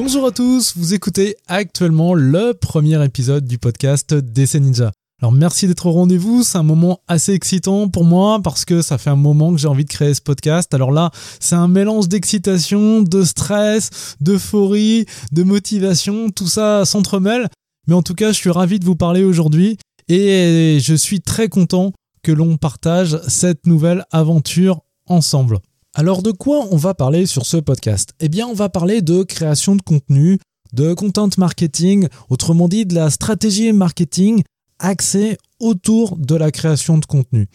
Bonjour à tous, vous écoutez actuellement le premier épisode du podcast DC Ninja. Alors merci d'être au rendez-vous, c'est un moment assez excitant pour moi parce que ça fait un moment que j'ai envie de créer ce podcast. Alors là, c'est un mélange d'excitation, de stress, d'euphorie, de motivation, tout ça s'entremêle. Mais en tout cas, je suis ravi de vous parler aujourd'hui et je suis très content que l'on partage cette nouvelle aventure ensemble. Alors de quoi on va parler sur ce podcast? Eh bien on va parler de création de contenu, de content marketing, autrement dit de la stratégie marketing axée autour de la création de contenu.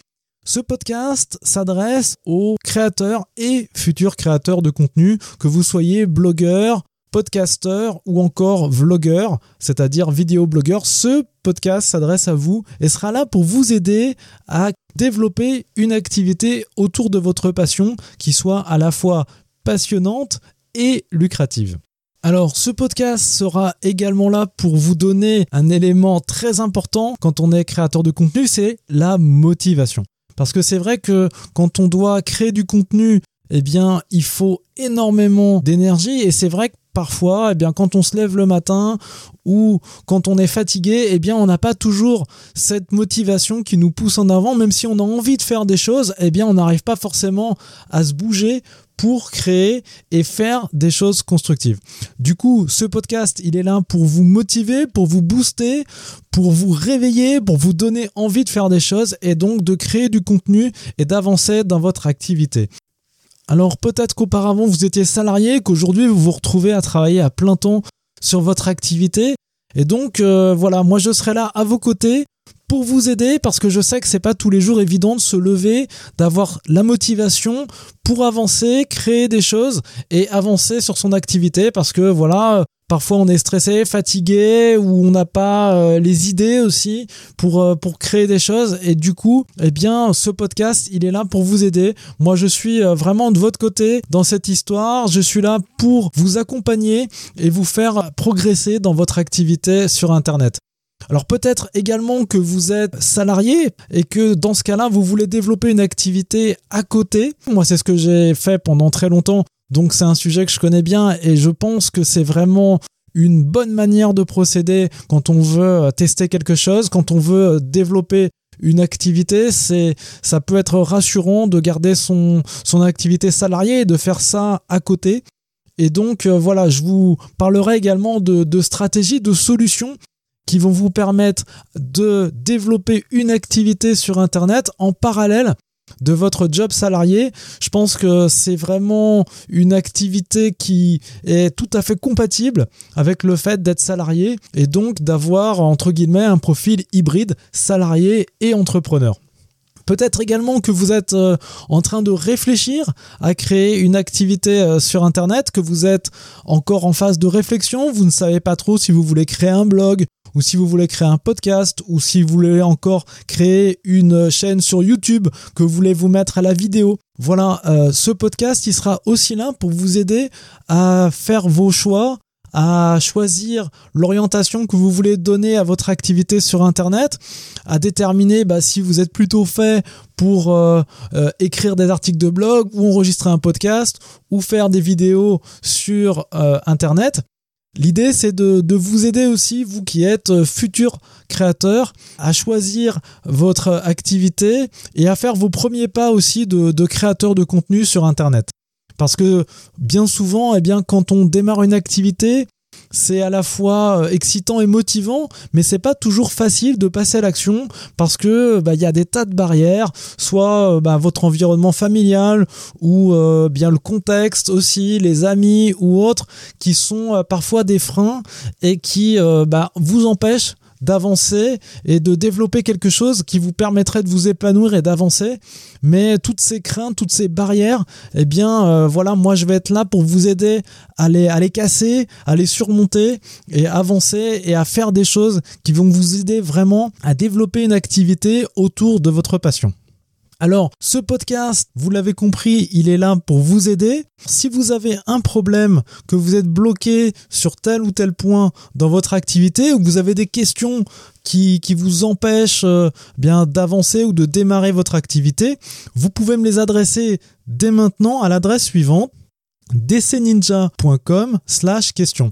Ce podcast s'adresse aux créateurs et futurs créateurs de contenu, que vous soyez blogueur, podcasteur ou encore vlogueur, c'est-à-dire vidéoblogueur, ce podcast s'adresse à vous et sera là pour vous aider à développer une activité autour de votre passion qui soit à la fois passionnante et lucrative. Alors ce podcast sera également là pour vous donner un élément très important quand on est créateur de contenu, c'est la motivation. Parce que c'est vrai que quand on doit créer du contenu, eh bien, il faut énormément d'énergie et c'est vrai que parfois, eh bien, quand on se lève le matin ou quand on est fatigué, eh bien, on n'a pas toujours cette motivation qui nous pousse en avant, même si on a envie de faire des choses, eh bien, on n'arrive pas forcément à se bouger pour créer et faire des choses constructives. Du coup, ce podcast, il est là pour vous motiver, pour vous booster, pour vous réveiller, pour vous donner envie de faire des choses et donc de créer du contenu et d'avancer dans votre activité. Alors peut-être qu'auparavant vous étiez salarié, qu'aujourd'hui vous vous retrouvez à travailler à plein temps sur votre activité. Et donc euh, voilà, moi je serai là à vos côtés pour vous aider parce que je sais que c'est pas tous les jours évident de se lever, d'avoir la motivation pour avancer, créer des choses et avancer sur son activité parce que voilà, Parfois on est stressé, fatigué ou on n'a pas euh, les idées aussi pour, euh, pour créer des choses et du coup, eh bien ce podcast, il est là pour vous aider. Moi je suis euh, vraiment de votre côté dans cette histoire, je suis là pour vous accompagner et vous faire progresser dans votre activité sur internet. Alors peut-être également que vous êtes salarié et que dans ce cas-là, vous voulez développer une activité à côté. Moi, c'est ce que j'ai fait pendant très longtemps donc c'est un sujet que je connais bien et je pense que c'est vraiment une bonne manière de procéder quand on veut tester quelque chose, quand on veut développer une activité, c'est ça peut être rassurant de garder son, activité salariée et de faire ça à côté. Et donc euh, voilà, je vous parlerai également de, de stratégies, de solutions qui vont vous permettre de développer une activité sur Internet en parallèle de votre job salarié. Je pense que c'est vraiment une activité qui est tout à fait compatible avec le fait d'être salarié et donc d'avoir entre guillemets un profil hybride salarié et entrepreneur. Peut-être également que vous êtes euh, en train de réfléchir à créer une activité euh, sur Internet, que vous êtes encore en phase de réflexion, vous ne savez pas trop si vous voulez créer un blog ou si vous voulez créer un podcast, ou si vous voulez encore créer une chaîne sur YouTube, que vous voulez vous mettre à la vidéo. Voilà, euh, ce podcast, il sera aussi là pour vous aider à faire vos choix, à choisir l'orientation que vous voulez donner à votre activité sur Internet, à déterminer bah, si vous êtes plutôt fait pour euh, euh, écrire des articles de blog ou enregistrer un podcast ou faire des vidéos sur Internet. L'idée, c'est de, vous aider aussi, vous qui êtes euh, futur créateur, à choisir votre activité et à faire vos premiers pas aussi de, de créateur de contenu sur Internet. Parce que bien souvent, eh bien, quand on démarre une activité, c'est à la fois euh, excitant et motivant, mais c'est pas toujours facile de passer à l'action parce que bah, il y a des tas de barrières, soit euh, bah, votre environnement familial ou euh, bien le contexte aussi, les amis ou autres, qui sont parfois des freins et qui bah, vous empêchent d'avancer et de développer quelque chose qui vous permettrait de vous épanouir et d'avancer. Mais toutes ces craintes, toutes ces barrières, eh bien, euh, voilà, moi je vais être là pour vous aider à les, à les casser, à les surmonter et avancer et à faire des choses qui vont vous aider vraiment à développer une activité autour de votre passion. Alors, ce podcast, vous l'avez compris, il est là pour vous aider. Si vous avez un problème, que vous êtes bloqué sur tel ou tel point dans votre activité, ou que vous avez des questions qui, qui vous empêchent euh, bien d'avancer ou de démarrer votre activité, vous pouvez me les adresser dès maintenant à l'adresse suivante dcninja.com slash question.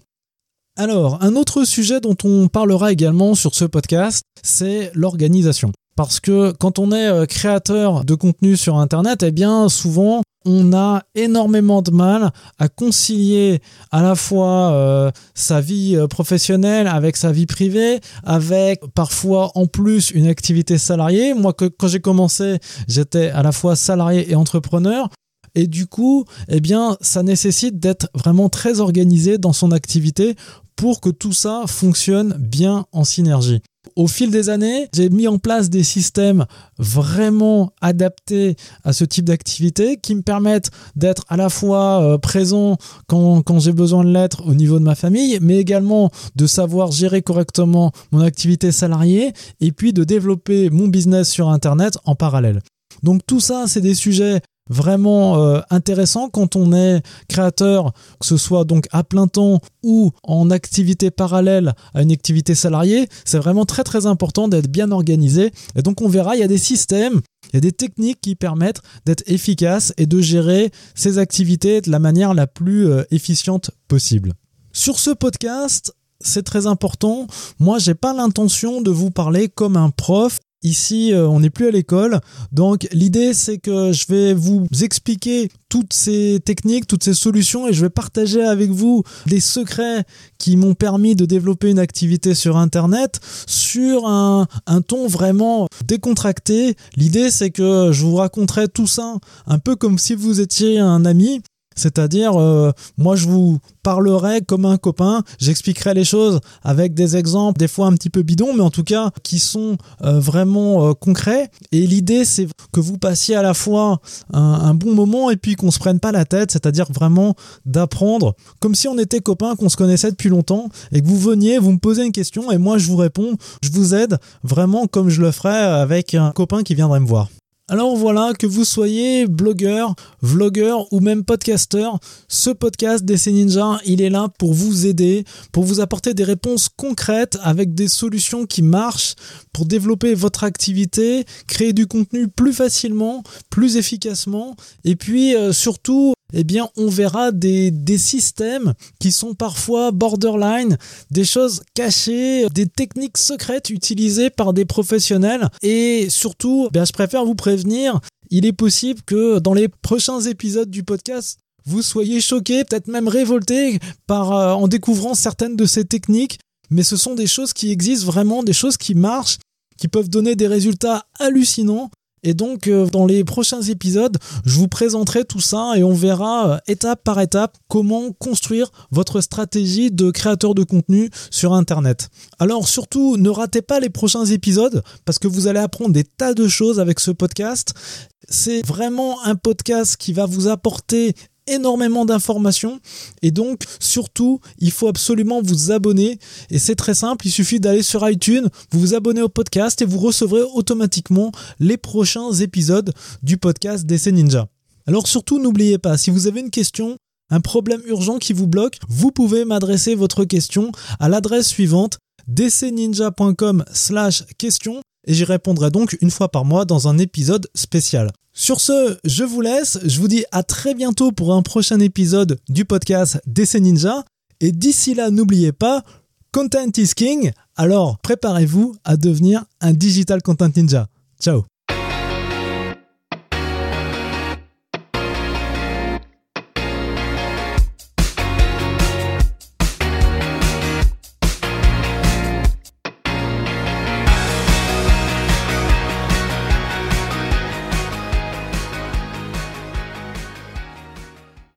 Alors, un autre sujet dont on parlera également sur ce podcast, c'est l'organisation. Parce que quand on est euh, créateur de contenu sur Internet, eh bien souvent on a énormément de mal à concilier à la fois euh, sa vie euh, professionnelle avec sa vie privée, avec parfois en plus une activité salariée. Moi, quand j'ai commencé, j'étais à la fois salarié et entrepreneur. Et du coup, eh bien, ça nécessite d'être vraiment très organisé dans son activité pour que tout ça fonctionne bien en synergie. Au fil des années, j'ai mis en place des systèmes vraiment adaptés à ce type d'activité qui me permettent d'être à la fois euh, présent quand, quand j'ai besoin de l'être au niveau de ma famille, mais également de savoir gérer correctement mon activité salariée et puis de développer mon business sur Internet en parallèle. Donc tout ça, c'est des sujets vraiment euh, intéressant quand on est créateur, que ce soit donc à plein temps ou en activité parallèle à une activité salariée. C'est vraiment très très important d'être bien organisé. Et donc on verra, il y a des systèmes, il y a des techniques qui permettent d'être efficace et de gérer ces activités de la manière la plus euh, efficiente possible. Sur ce podcast, c'est très important. Moi, j'ai pas l'intention de vous parler comme un prof Ici, euh, on n'est plus à l'école. Donc, l'idée, c'est que je vais vous expliquer toutes ces techniques, toutes ces solutions et je vais partager avec vous des secrets qui m'ont permis de développer une activité sur Internet sur un, un ton vraiment décontracté. L'idée, c'est que je vous raconterai tout ça un peu comme si vous étiez un ami c'est-à-dire, euh, moi, je vous parlerai comme un copain, j'expliquerai les choses avec des exemples, des fois un petit peu bidons, mais en tout cas qui sont euh, vraiment euh, concrets. Et l'idée, c'est que vous passiez à la fois un, bon moment et puis qu'on se prenne pas la tête, c'est-à-dire vraiment d'apprendre comme si on était copains, qu'on se connaissait depuis longtemps, et que vous veniez, vous me posez une question et moi je vous réponds, je vous aide vraiment comme je le ferais avec un copain qui viendrait me voir. Alors voilà, que vous soyez blogueur, vlogueur ou même podcasteur, ce podcast d'Essai Ninja, il est là pour vous aider, pour vous apporter des réponses concrètes avec des solutions qui marchent pour développer votre activité, créer du contenu plus facilement, plus efficacement et puis euh, surtout eh bien, on verra des, des, systèmes qui sont parfois borderline, des choses cachées, des techniques secrètes utilisées par des professionnels. Et surtout, bien, je préfère vous prévenir, il est possible que dans les prochains épisodes du podcast, vous soyez choqués, peut-être même révoltés par, euh, en découvrant certaines de ces techniques. Mais ce sont des choses qui existent vraiment, des choses qui marchent, qui peuvent donner des résultats hallucinants. Et donc, euh, dans les prochains épisodes, je vous présenterai tout ça et on verra euh, étape par étape comment construire votre stratégie de créateur de contenu sur Internet. Alors surtout, ne ratez pas les prochains épisodes parce que vous allez apprendre des tas de choses avec ce podcast. C'est vraiment un podcast qui va vous apporter énormément d'informations. Et donc surtout il faut absolument vous abonner. Et c'est très simple il suffit d'aller sur iTunes vous vous abonnez au podcast et vous recevrez automatiquement les prochains épisodes du podcast d'essai ninja. Alors surtout n'oubliez pas si vous avez une question un problème urgent qui vous bloque vous pouvez m'adresser votre question à l'adresse suivante dcninja.com slash question et j'y répondrai donc une fois par mois dans un épisode spécial. Sur ce, je vous laisse, je vous dis à très bientôt pour un prochain épisode du podcast DC Ninja, et d'ici là, n'oubliez pas, Content is King, alors préparez-vous à devenir un digital content ninja. Ciao